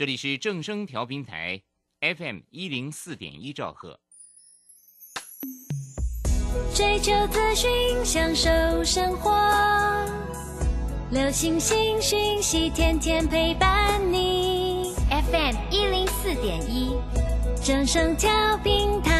这里是正声调频台，FM 一零四点一兆赫。追求资讯，享受生活，流星星讯息，天天陪伴你。FM 一零四点一，正声调频台。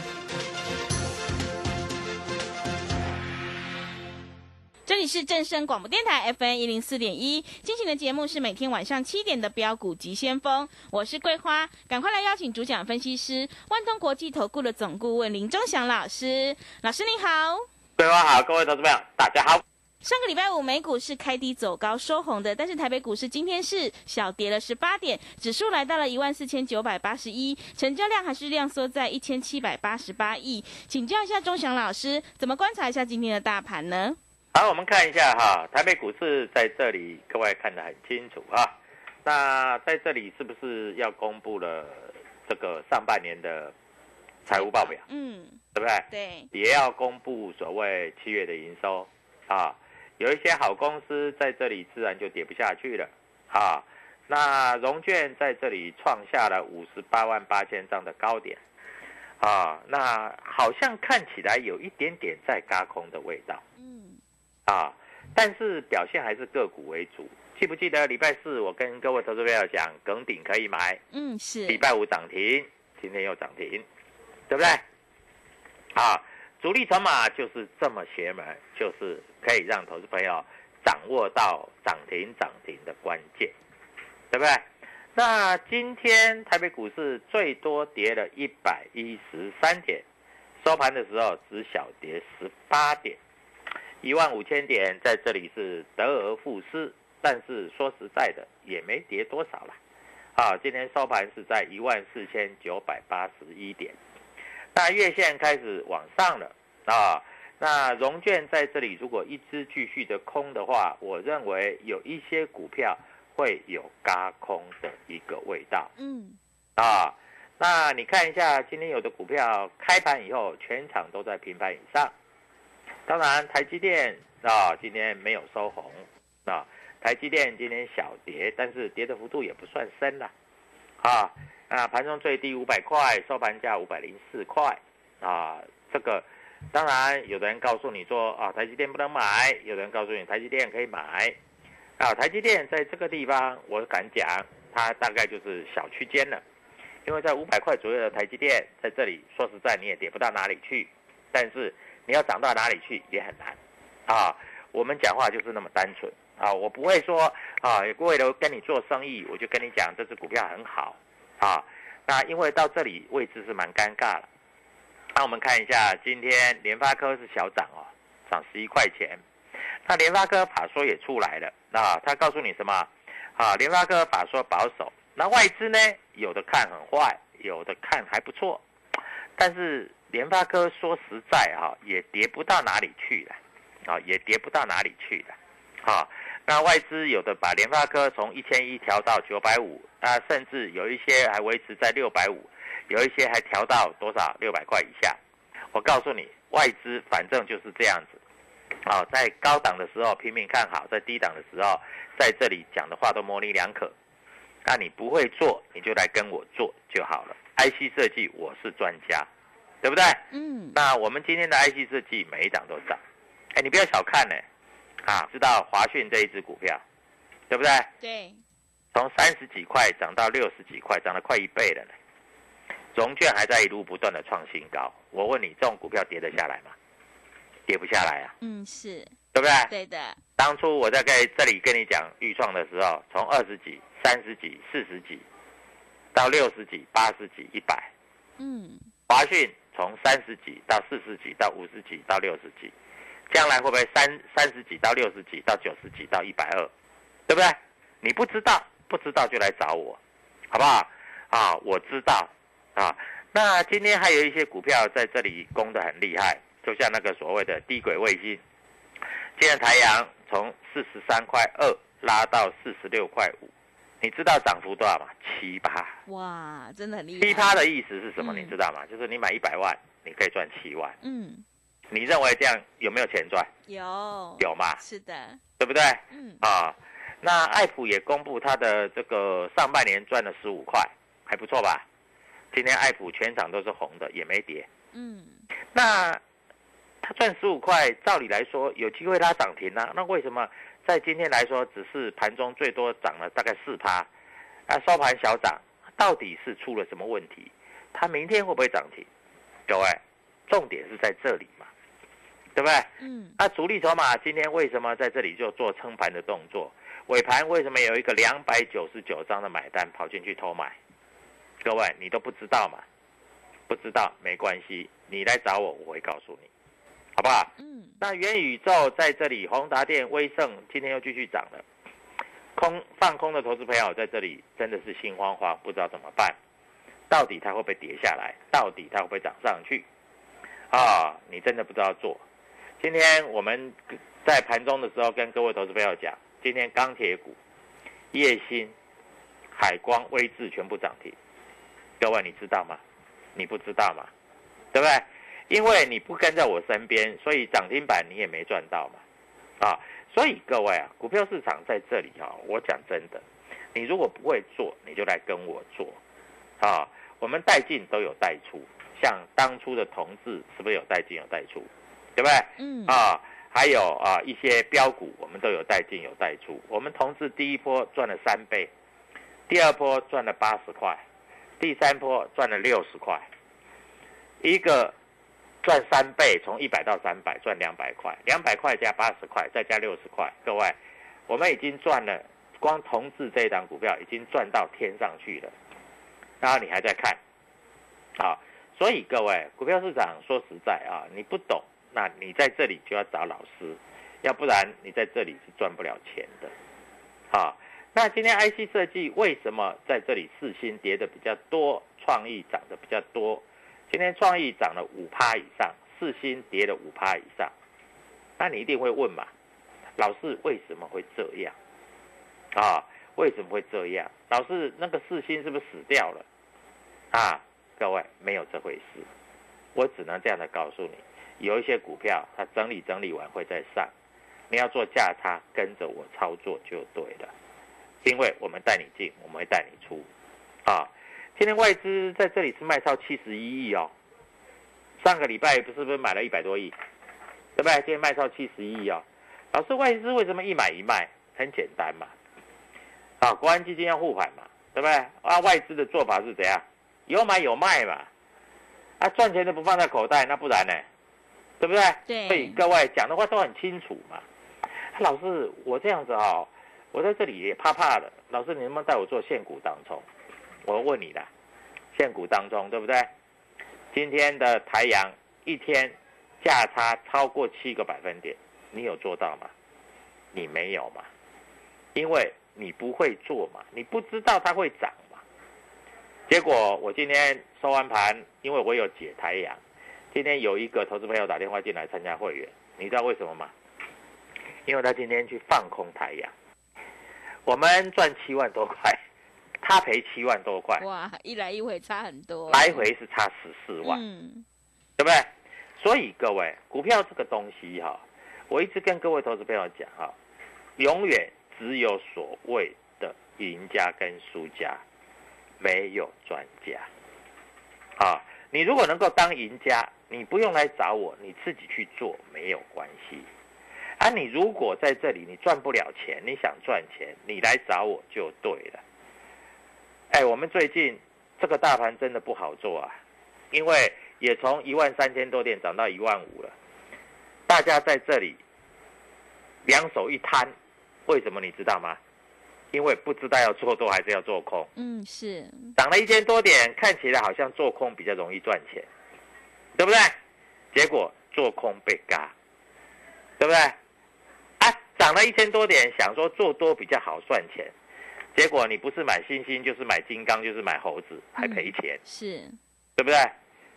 是正声广播电台 FM 一零四点一，进行的节目是每天晚上七点的标股及先锋，我是桂花，赶快来邀请主讲分析师万通国际投顾的总顾问林忠祥老师，老师你好，桂花好，各位投资朋友大家好。上个礼拜五美股是开低走高收红的，但是台北股市今天是小跌了十八点，指数来到了一万四千九百八十一，成交量还是量缩在一千七百八十八亿，请教一下钟祥老师，怎么观察一下今天的大盘呢？好，我们看一下哈，台北股市在这里，各位看得很清楚啊。那在这里是不是要公布了这个上半年的财务报表？嗯，对不对？对，也要公布所谓七月的营收啊。有一些好公司在这里自然就跌不下去了啊。那融券在这里创下了五十八万八千张的高点啊，那好像看起来有一点点在嘎空的味道。嗯，啊，但是表现还是个股为主。记不记得礼拜四我跟各位投资朋友讲，耿鼎可以买，嗯是，礼拜五涨停，今天又涨停，对不对？啊，主力筹码就是这么邪门，就是可以让投资朋友掌握到涨停涨停的关键，对不对？那今天台北股市最多跌了一百一十三点，收盘的时候只小跌十八点。一万五千点在这里是得而复失，但是说实在的也没跌多少了，啊，今天收盘是在一万四千九百八十一点，那月线开始往上了啊，那融券在这里如果一直继续的空的话，我认为有一些股票会有嘎空的一个味道，嗯。啊，那你看一下今天有的股票开盘以后全场都在平盘以上。当然，台积电啊，今天没有收红啊。台积电今天小跌，但是跌的幅度也不算深了啊。啊，盘中最低五百块，收盘价五百零四块啊。这个当然，有的人告诉你说啊，台积电不能买；有的人告诉你台积电可以买。啊，台积电在这个地方，我敢讲，它大概就是小区间了，因为在五百块左右的台积电，在这里说实在你也跌不到哪里去，但是。你要涨到哪里去也很难，啊，我们讲话就是那么单纯啊，我不会说啊，为了跟你做生意，我就跟你讲这只股票很好，啊，那因为到这里位置是蛮尴尬了。那我们看一下，今天联发科是小涨哦，涨十一块钱。那联发科法说也出来了，啊，他告诉你什么？啊，联发科法说保守，那外资呢，有的看很坏，有的看还不错，但是。联发科说实在哈，也跌不到哪里去了，啊，也跌不到哪里去了，啊，那外资有的把联发科从一千一调到九百五，啊，甚至有一些还维持在六百五，有一些还调到多少六百块以下。我告诉你，外资反正就是这样子，啊，在高档的时候拼命看好，在低档的时候在这里讲的话都模棱两可。那你不会做，你就来跟我做就好了。IC 设计我是专家。对不对？嗯，那我们今天的 IC 设计每一档都涨，哎，你不要小看呢，啊，知道华讯这一只股票，对不对？对，从三十几块涨到六十几块，涨了快一倍了呢。融券还在一路不断的创新高，我问你，这种股票跌得下来吗？跌不下来啊，嗯，是对不对？对的，当初我在在这里跟你讲预创的时候，从二十几、三十几、四十几，到六十几、八十几、一百，嗯，华讯从三十几到四十几到五十几到六十几，将来会不会三三十几到六十几到九十几到一百二，对不对？你不知道，不知道就来找我，好不好？啊，我知道啊。那今天还有一些股票在这里攻得很厉害，就像那个所谓的低轨卫星，今天台阳从四十三块二拉到四十六块五，你知道涨幅多少吗？七八。哇，真的很厉害，七八的意思是什么？嗯你知道吗？就是你买一百万，你可以赚七万。嗯，你认为这样有没有钱赚？有有吗？是的，对不对？嗯，啊，那爱普也公布它的这个上半年赚了十五块，还不错吧？今天爱普全场都是红的，也没跌。嗯，那它赚十五块，照理来说有机会拉涨停啊。那为什么在今天来说，只是盘中最多涨了大概四趴，啊，收盘小涨，到底是出了什么问题？它明天会不会涨停？各位，重点是在这里嘛，对不对？嗯，那主力筹码今天为什么在这里就做撑盘的动作？尾盘为什么有一个两百九十九张的买单跑进去偷买？各位，你都不知道嘛？不知道没关系，你来找我，我会告诉你，好不好？嗯，那元宇宙在这里，宏达电、威盛今天又继续涨了，空放空的投资朋友在这里真的是心慌慌，不知道怎么办。到底它会不会跌下来？到底它会不会涨上去？啊，你真的不知道做。今天我们在盘中的时候跟各位投资朋友讲，今天钢铁股、叶星、海光、威智全部涨停。各位你知道吗？你不知道吗？对不对？因为你不跟在我身边，所以涨停板你也没赚到嘛。啊，所以各位啊，股票市场在这里啊，我讲真的，你如果不会做，你就来跟我做。啊，我们带进都有带出，像当初的同志是不是有带进有带出？对不对？嗯，啊，还有啊一些标股，我们都有带进有带出。我们同志第一波赚了三倍，第二波赚了八十块，第三波赚了六十块，一个赚三倍，从一百到三百赚两百块，两百块加八十块，再加六十块，各位，我们已经赚了，光同志这一档股票已经赚到天上去了，然后你还在看，好，所以各位，股票市场说实在啊，你不懂。那你在这里就要找老师，要不然你在这里是赚不了钱的。好，那今天 IC 设计为什么在这里四星跌的比较多，创意涨的比较多？今天创意涨了五趴以上，四星跌了五趴以上。那你一定会问嘛，老师为什么会这样？啊，为什么会这样？老师那个四星是不是死掉了？啊，各位没有这回事，我只能这样的告诉你。有一些股票，它整理整理完会再上，你要做价差，跟着我操作就对了。因为我们带你进，我们会带你出，啊，今天外资在这里是卖超七十一亿哦，上个礼拜不是不是买了一百多亿，对不对？今天卖超七十亿哦，老师外资为什么一买一卖？很简单嘛，啊，国安基金要护盘嘛，对不对？啊，外资的做法是怎样？有买有卖嘛，啊，赚钱的不放在口袋，那不然呢？对不对？对所以各位讲的话都很清楚嘛。老师，我这样子啊、我在这里也怕怕的。老师，你能不能带我做现股当中？我问你的，现股当中对不对？今天的台阳一天价差超过七个百分点，你有做到吗？你没有嘛？因为你不会做嘛，你不知道它会涨嘛。结果我今天收完盘，因为我有解台阳。今天有一个投资朋友打电话进来参加会员，你知道为什么吗？因为他今天去放空台阳，我们赚七万多块，他赔七万多块，哇，一来一回差很多，来回是差十四万，嗯，对不对？所以各位，股票这个东西哈，我一直跟各位投资朋友讲哈，永远只有所谓的赢家跟输家，没有专家。啊，你如果能够当赢家，你不用来找我，你自己去做没有关系。啊，你如果在这里你赚不了钱，你想赚钱，你来找我就对了。哎，我们最近这个大盘真的不好做啊，因为也从一万三千多点涨到一万五了，大家在这里两手一摊，为什么你知道吗？因为不知道要做多还是要做空。嗯，是涨了一千多点，看起来好像做空比较容易赚钱，对不对？结果做空被嘎，对不对？啊，涨了一千多点，想说做多比较好赚钱，结果你不是买星星，就是买金刚，就是买猴子，还赔钱，是，对不对？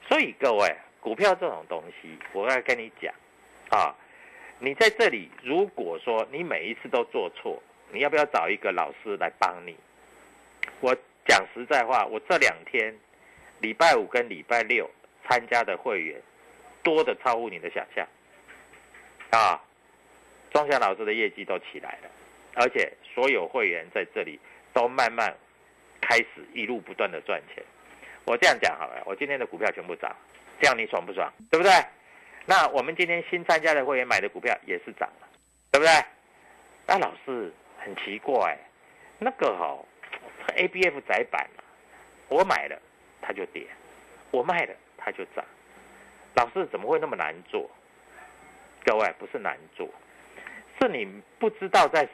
所以各位，股票这种东西，我要跟你讲啊，你在这里，如果说你每一次都做错，你要不要找一个老师来帮你？我讲实在话，我这两天礼拜五跟礼拜六参加的会员多的超乎你的想象啊！钟祥老师的业绩都起来了，而且所有会员在这里都慢慢开始一路不断的赚钱。我这样讲好了，我今天的股票全部涨，这样你爽不爽？对不对？那我们今天新参加的会员买的股票也是涨了，对不对？那老师很奇怪，那个哈、A B F 窄板啊我买了它就跌，我卖了它就涨。老师怎么会那么难做？各位不是难做，是你不知道在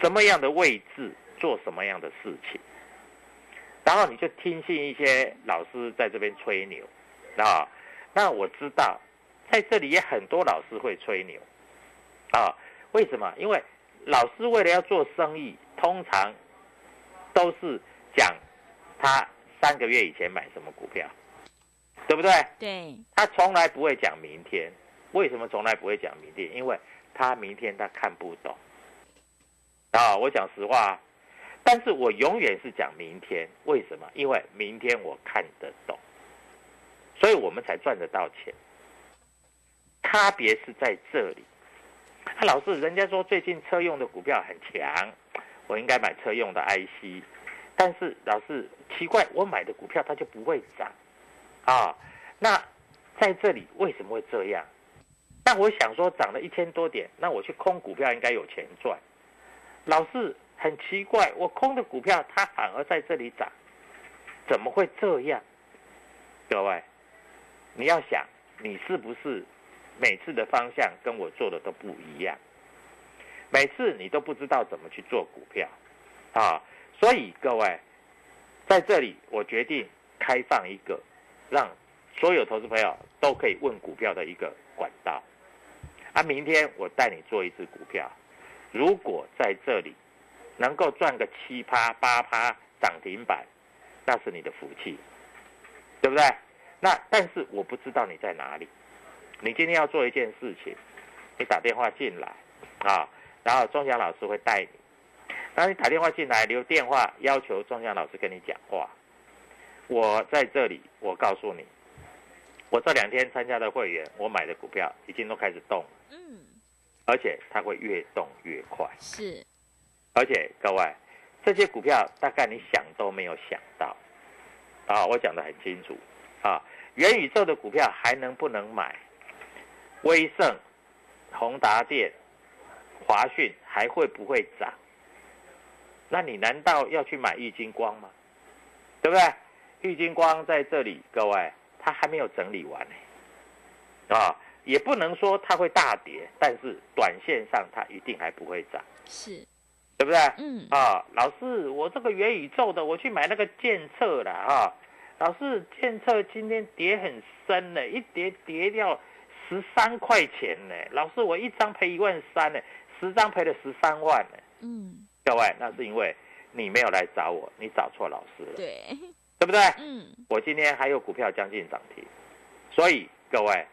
什么样的位置做什么样的事情，然后你就听信一些老师在这边吹牛啊。那我知道在这里也很多老师会吹牛啊，为什么？因为老师为了要做生意，通常都是讲他三个月以前买什么股票，对不对？对，他从来不会讲明天。为什么从来不会讲明天？因为他明天他看不懂。啊，我讲实话，但是我永远是讲明天。为什么？因为明天我看得懂，所以我们才赚得到钱。差别是在这里。啊，老师，人家说最近车用的股票很强，我应该买车用的 IC。但是老师奇怪，我买的股票它就不会涨啊。那在这里为什么会这样？那我想说涨了一千多点，那我去空股票应该有钱赚。老是很奇怪，我空的股票它反而在这里涨，怎么会这样？各位，你要想你是不是每次的方向跟我做的都不一样？每次你都不知道怎么去做股票啊，所以各位在这里我决定开放一个让所有投资朋友都可以问股票的一个管道。啊，明天我带你做一只股票，如果在这里能够赚个七趴八趴涨停板，那是你的福气，对不对？那但是我不知道你在哪里，你今天要做一件事情，你打电话进来啊，然后钟祥老师会带你，当你打电话进来留电话，要求钟祥老师跟你讲话。我在这里，我告诉你，我这两天参加的会员，我买的股票已经都开始动。嗯，而且它会越动越快。是，而且各位，这些股票大概你想都没有想到，啊，我讲的很清楚啊。元宇宙的股票还能不能买？威盛、宏达电、华讯还会不会涨？那你难道要去买玉金光吗？对不对？玉金光在这里，各位，它还没有整理完呢，啊。也不能说它会大跌，但是短线上它一定还不会涨，是，对不对？嗯，啊，老师，我这个元宇宙的，我去买那个建测了哈。老师，建测今天跌很深呢，一跌跌掉十三块钱呢。老师，我一张赔一万三呢，十张赔了十三万呢。嗯，各位，那是因为你没有来找我，你找错老师了，对，对不对？嗯，我今天还有股票将近涨停，所以各位。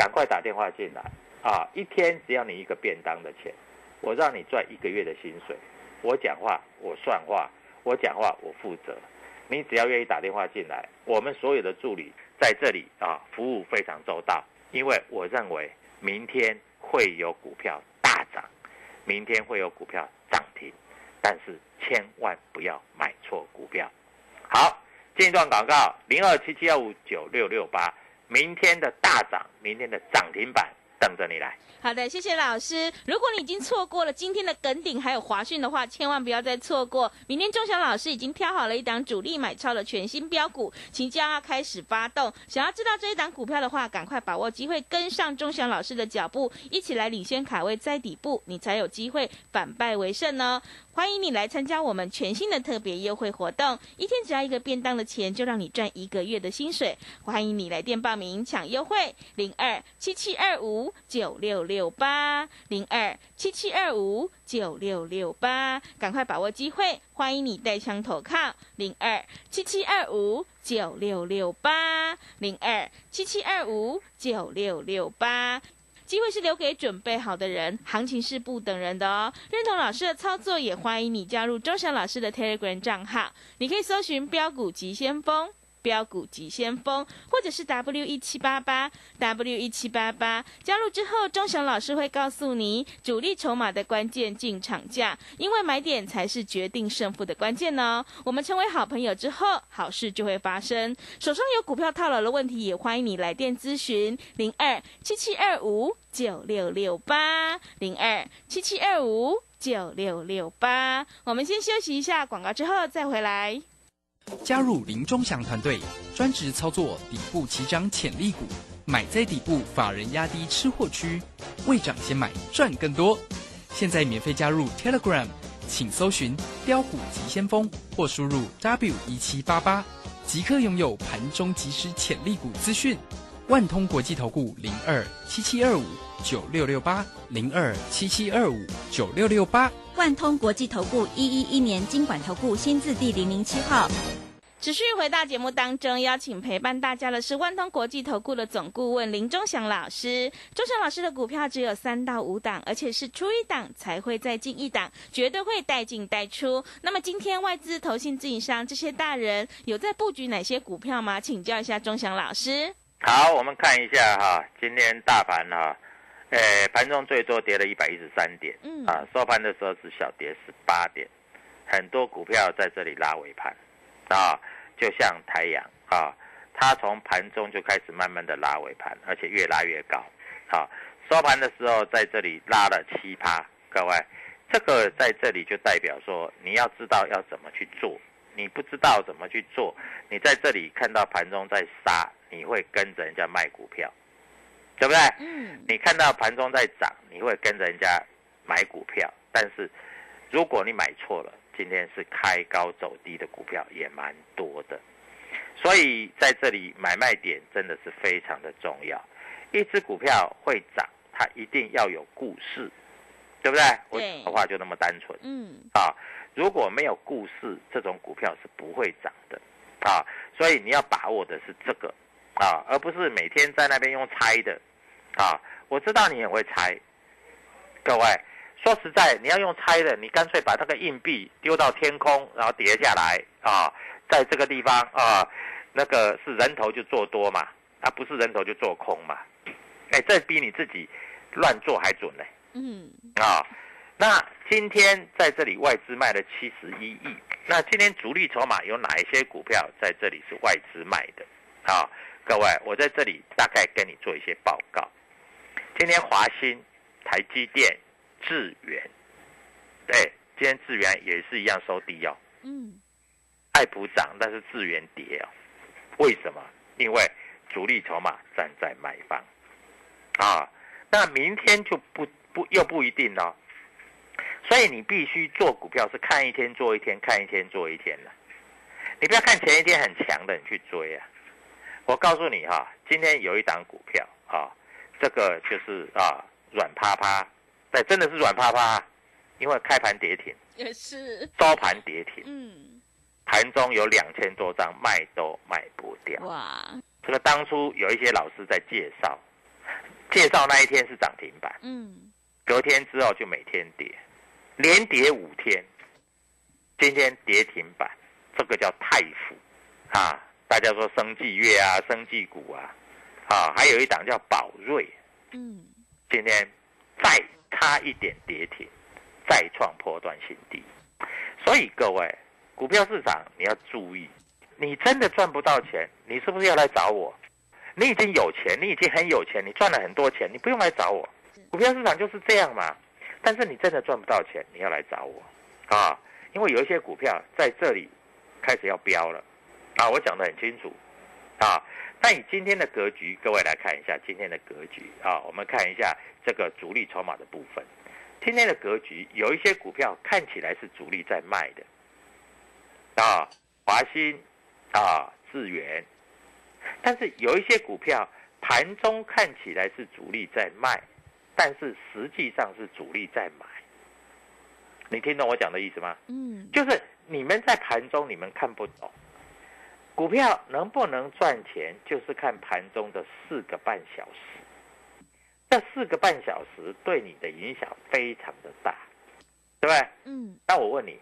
赶快打电话进来啊！一天只要你一个便当的钱，我让你赚一个月的薪水。我讲话我算话，我讲话我负责。你只要愿意打电话进来，我们所有的助理在这里啊，服务非常周到。因为我认为明天会有股票大涨，明天会有股票涨停，但是千万不要买错股票。好。进一段广告，零二七七幺五九六六八，明天的大涨，明天的涨停板等着你来。好的，谢谢老师。如果你已经错过了今天的耿鼎还有华讯的话，千万不要再错过。明天钟祥老师已经挑好了一档主力买超的全新标股，即将要开始发动。想要知道这一档股票的话，赶快把握机会，跟上钟祥老师的脚步，一起来领先卡位在底部，你才有机会反败为胜呢。欢迎你来参加我们全新的特别优惠活动，一天只要一个便当的钱，就让你赚一个月的薪水。欢迎你来电报名抢优惠，零二七七二五九六六八零二七七二五九六六八，赶快把握机会！欢迎你带枪投靠，零二七七二五九六六八零二七七二五九六六八。机会是留给准备好的人，行情是不等人的哦。认同老师的操作，也欢迎你加入周翔老师的 Telegram 账号，你可以搜寻“标股急先锋”。标股急先锋，或者是 W 一七八八 W 一七八八，加入之后，钟祥老师会告诉你主力筹码的关键进场价，因为买点才是决定胜负的关键呢。我们成为好朋友之后，好事就会发生。手上有股票套牢的问题，也欢迎你来电咨询零二七七二五九六六八零二七七二五九六六八。我们先休息一下广告，之后再回来。加入林中祥团队，专职操作底部起涨潜力股，买在底部，法人压低吃货区，未涨先买赚更多。现在免费加入 Telegram，请搜寻标股急先锋或输入 W 一七八八，即刻拥有盘中即时潜力股资讯。万通国际投顾零二七七二五九六六八零二七七二五九六六八。万通国际投顾一一一年经管投顾新字第零零七号。持续回到节目当中，邀请陪伴大家的是万通国际投顾的总顾问林忠祥老师。忠祥老师的股票只有三到五档，而且是出一档才会再进一档，绝对会带进带出。那么今天外资、投信、自营商这些大人有在布局哪些股票吗？请教一下忠祥老师。好，我们看一下哈，今天大盘哈，呃，盘中最多跌了一百一十三点，嗯，啊，收盘的时候是小跌十八点，很多股票在这里拉尾盘。啊，就像太阳啊，它从盘中就开始慢慢的拉尾盘，而且越拉越高。好，收盘的时候在这里拉了七趴，各位，这个在这里就代表说你要知道要怎么去做，你不知道怎么去做，你在这里看到盘中在杀，你会跟着人家卖股票，对不对？嗯。你看到盘中在涨，你会跟着人家买股票，但是如果你买错了。今天是开高走低的股票也蛮多的，所以在这里买卖点真的是非常的重要。一只股票会涨，它一定要有故事，对不对？我的话就那么单纯。嗯。啊，如果没有故事，这种股票是不会涨的。啊，所以你要把握的是这个啊，而不是每天在那边用猜的。啊，我知道你也会猜，各位。说实在，你要用猜的，你干脆把那个硬币丢到天空，然后叠下来啊，在这个地方啊，那个是人头就做多嘛，啊不是人头就做空嘛，哎，这比你自己乱做还准呢。嗯。啊，那今天在这里外资卖了七十一亿，那今天主力筹码有哪一些股票在这里是外资卖的？啊，各位，我在这里大概跟你做一些报告。今天华兴、台积电。智源，对，今天智源也是一样收低哦。嗯，爱普涨，但是智源跌哦。为什么？因为主力筹码站在买方啊。那明天就不不又不一定了。所以你必须做股票是看一天做一天，看一天做一天的。你不要看前一天很强的你去追啊。我告诉你哈，今天有一档股票啊，这个就是啊软趴趴。对，真的是软趴趴，因为开盘跌停，也是收盘跌停。嗯，盘中有两千多张卖都卖不掉。哇，这个当初有一些老师在介绍，介绍那一天是涨停板。嗯，隔天之后就每天跌，连跌五天，今天跌停板，这个叫太腐啊，大家说生技月啊，生技股啊，啊，还有一档叫宝瑞。嗯，今天再。差一点跌停，再创破断新低，所以各位股票市场你要注意，你真的赚不到钱，你是不是要来找我？你已经有钱，你已经很有钱，你赚了很多钱，你不用来找我。股票市场就是这样嘛。但是你真的赚不到钱，你要来找我啊，因为有一些股票在这里开始要飙了啊，我讲得很清楚啊。那以今天的格局，各位来看一下今天的格局啊，我们看一下这个主力筹码的部分。今天的格局有一些股票看起来是主力在卖的啊，华兴啊，智源，但是有一些股票盘中看起来是主力在卖。但是实际上是主力在买，你听懂我讲的意思吗？嗯，就是你们在盘中你们看不懂，股票能不能赚钱，就是看盘中的四个半小时。这四个半小时对你的影响非常的大，对不对？嗯。那我问你，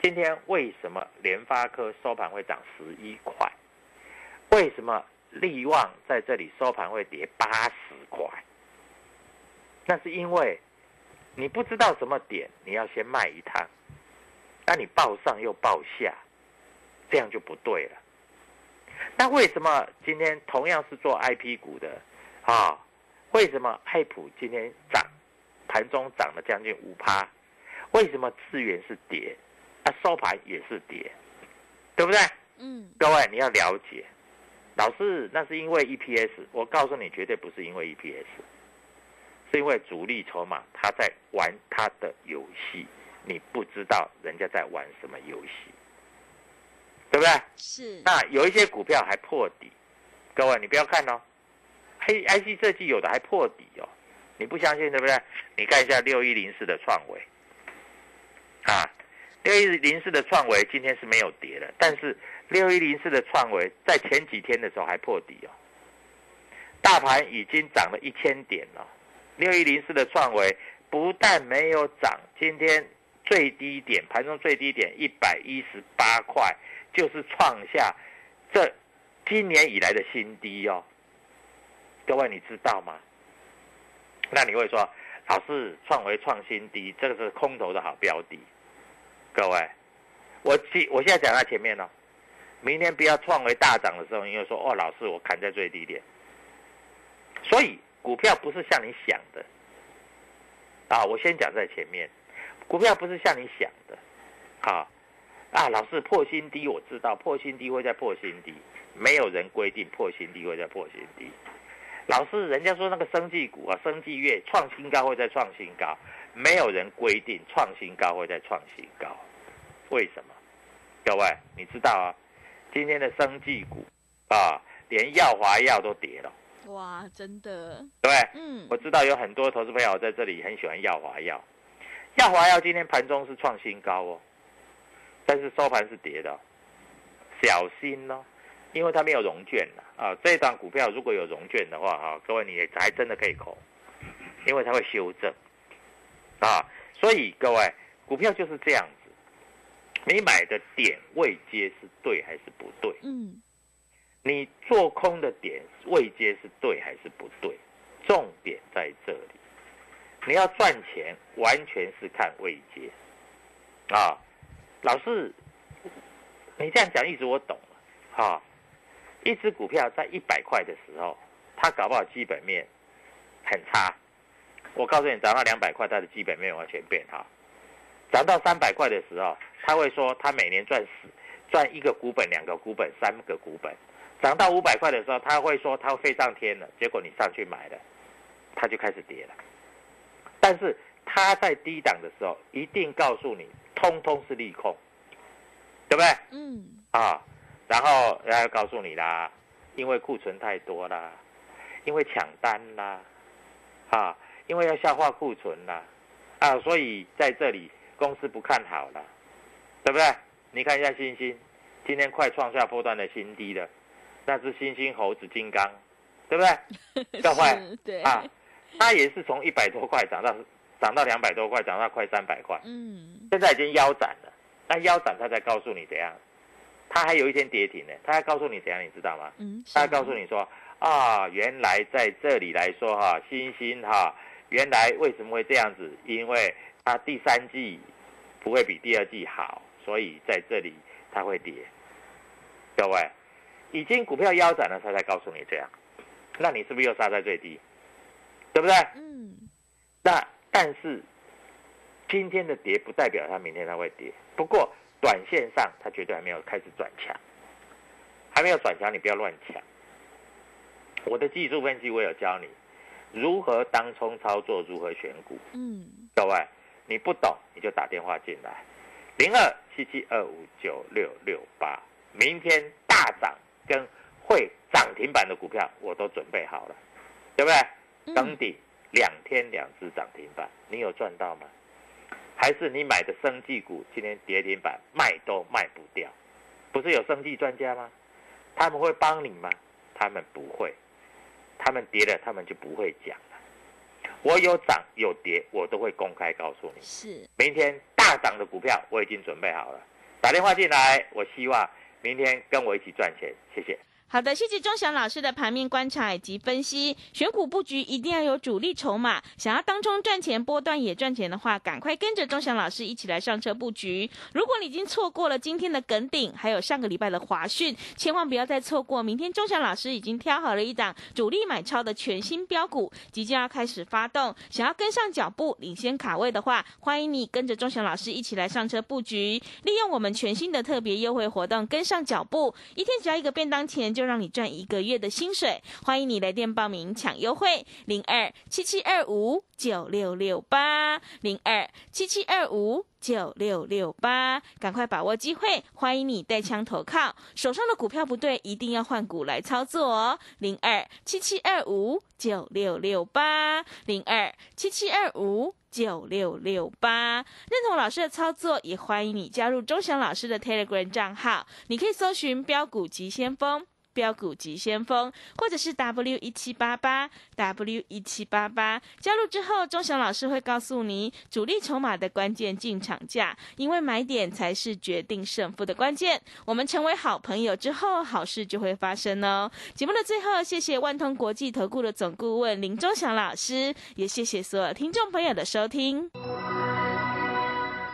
今天为什么联发科收盘会涨十一块？为什么利旺在这里收盘会跌八十块？那是因为你不知道什么点，你要先卖一趟，那你报上又报下，这样就不对了。那为什么今天同样是做 I P 股的啊？为什么爱普今天涨，盘中涨了将近五趴？为什么资源是跌，啊收盘也是跌，对不对？嗯。各位你要了解，老师那是因为 E P S，我告诉你绝对不是因为 E P S。是因为主力筹码他在玩他的游戏，你不知道人家在玩什么游戏，对不对？是。那有一些股票还破底，各位你不要看哦，黑 IC 设计有的还破底哦，你不相信对不对？你看一下六一零四的创维，啊，六一零四的创维今天是没有跌的，但是六一零四的创维在前几天的时候还破底哦，大盘已经涨了一千点了。六一零四的创维不但没有涨，今天最低点盘中最低点一百一十八块，就是创下这今年以来的新低哦。各位你知道吗？那你会说，老师创维创新低，这个是空头的好标的。各位，我记我现在讲在前面哦，明天不要创维大涨的时候，你又说哦，老师我砍在最低点，所以。股票不是像你想的，啊，我先讲在前面，股票不是像你想的，好，啊，老是破新低，我知道破新低会在破新低，没有人规定破新低会在破新低，老是人家说那个生技股啊，生技月创新高会在创新高，没有人规定创新高会在创新高，为什么？各位你知道啊，今天的生技股啊，连药华药都跌了。哇，真的，对，嗯，我知道有很多投资朋友在这里很喜欢耀华药，耀华药今天盘中是创新高哦，但是收盘是跌的，小心哦，因为它没有融券了啊。这一档股票如果有融券的话哈，各位你还真的可以扣，因为它会修正啊。所以各位股票就是这样子，你买的点位接是对还是不对？嗯。你做空的点位接是对还是不对？重点在这里。你要赚钱，完全是看位接啊。老师，你这样讲意思我懂了。哈，一只股票在一百块的时候，它搞不好基本面很差。我告诉你，涨到两百块，它的基本面完全变好。涨到三百块的时候，他会说他每年赚十赚一个股本、两个股本、三个股本。涨到五百块的时候，他会说他飞上天了，结果你上去买了，他就开始跌了。但是他在低档的时候，一定告诉你，通通是利空，对不对？嗯。啊，然后要告诉你啦，因为库存太多啦，因为抢单啦，啊，因为要消化库存啦，啊，所以在这里公司不看好了，对不对？你看一下星星，今天快创下波段的新低了。那只星星猴子金刚，对不对？各位，对啊，它也是从一百多块涨到涨到两百多块，涨到快三百块。嗯，现在已经腰斩了。那腰斩，它才告诉你怎样？它还有一天跌停呢。它还告诉你怎样？你知道吗？嗯，它还告诉你说啊，原来在这里来说哈，星星哈，原来为什么会这样子？因为它第三季不会比第二季好，所以在这里它会跌。各位，已经股票腰斩了，他才告诉你这样，那你是不是又杀在最低？对不对？嗯，那但是今天的跌不代表它明天它会跌，不过短线上它绝对还没有开始转强，还没有转强，你不要乱抢。我的技术分析我有教你如何当冲操作，如何选股。嗯，各位，你不懂你就打电话进来，零二七七二五九六六八，明天大涨跟会涨停板的股票我都准备好了，对不对？嗯登顶两天两只涨停板，你有赚到吗？还是你买的生技股今天跌停板卖都卖不掉？不是有生技专家吗？他们会帮你吗？他们不会，他们跌了他们就不会讲了。我有涨有跌，我都会公开告诉你。是，明天大涨的股票我已经准备好了，打电话进来，我希望明天跟我一起赚钱，谢谢。好的，谢谢钟祥老师的盘面观察以及分析。选股布局一定要有主力筹码，想要当中赚钱、波段也赚钱的话，赶快跟着钟祥老师一起来上车布局。如果你已经错过了今天的耿鼎，还有上个礼拜的华讯，千万不要再错过。明天钟祥老师已经挑好了一档主力买超的全新标股，即将要开始发动。想要跟上脚步、领先卡位的话，欢迎你跟着钟祥老师一起来上车布局，利用我们全新的特别优惠活动，跟上脚步，一天只要一个便当钱，就让你赚一个月的薪水。欢迎你来电报名抢优惠，零二七七二五九六六八零二七七二五。九六六八，赶快把握机会！欢迎你带枪投靠，手上的股票不对，一定要换股来操作哦。零二七七二五九六六八，零二七七二五九六六八。认同老师的操作，也欢迎你加入钟祥老师的 Telegram 账号，你可以搜寻标股急先锋。标股急先锋，或者是 W 一七八八 W 一七八八，加入之后，钟祥老师会告诉你主力筹码的关键进场价，因为买点才是决定胜负的关键。我们成为好朋友之后，好事就会发生哦。节目的最后，谢谢万通国际投顾的总顾问林钟祥老师，也谢谢所有听众朋友的收听。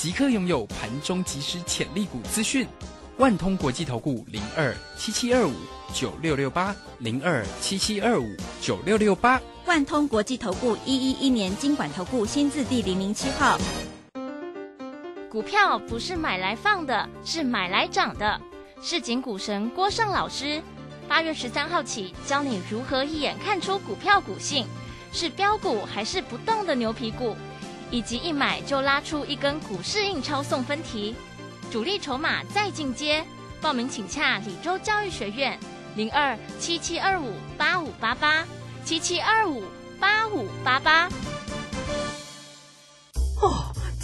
即刻拥有盘中即时潜力股资讯。万通国际投顾零二七七二五九六六八零二七七二五九六六八。万通国际投顾一一一年经管投顾新字第零零七号。股票不是买来放的，是买来涨的。市井股神郭胜老师，八月十三号起教你如何一眼看出股票股性，是标股还是不动的牛皮股，以及一买就拉出一根股市印钞送分题，主力筹码再进阶，报名请洽李州教育学院零二七七二五八五八八七七二五八五八八。哦。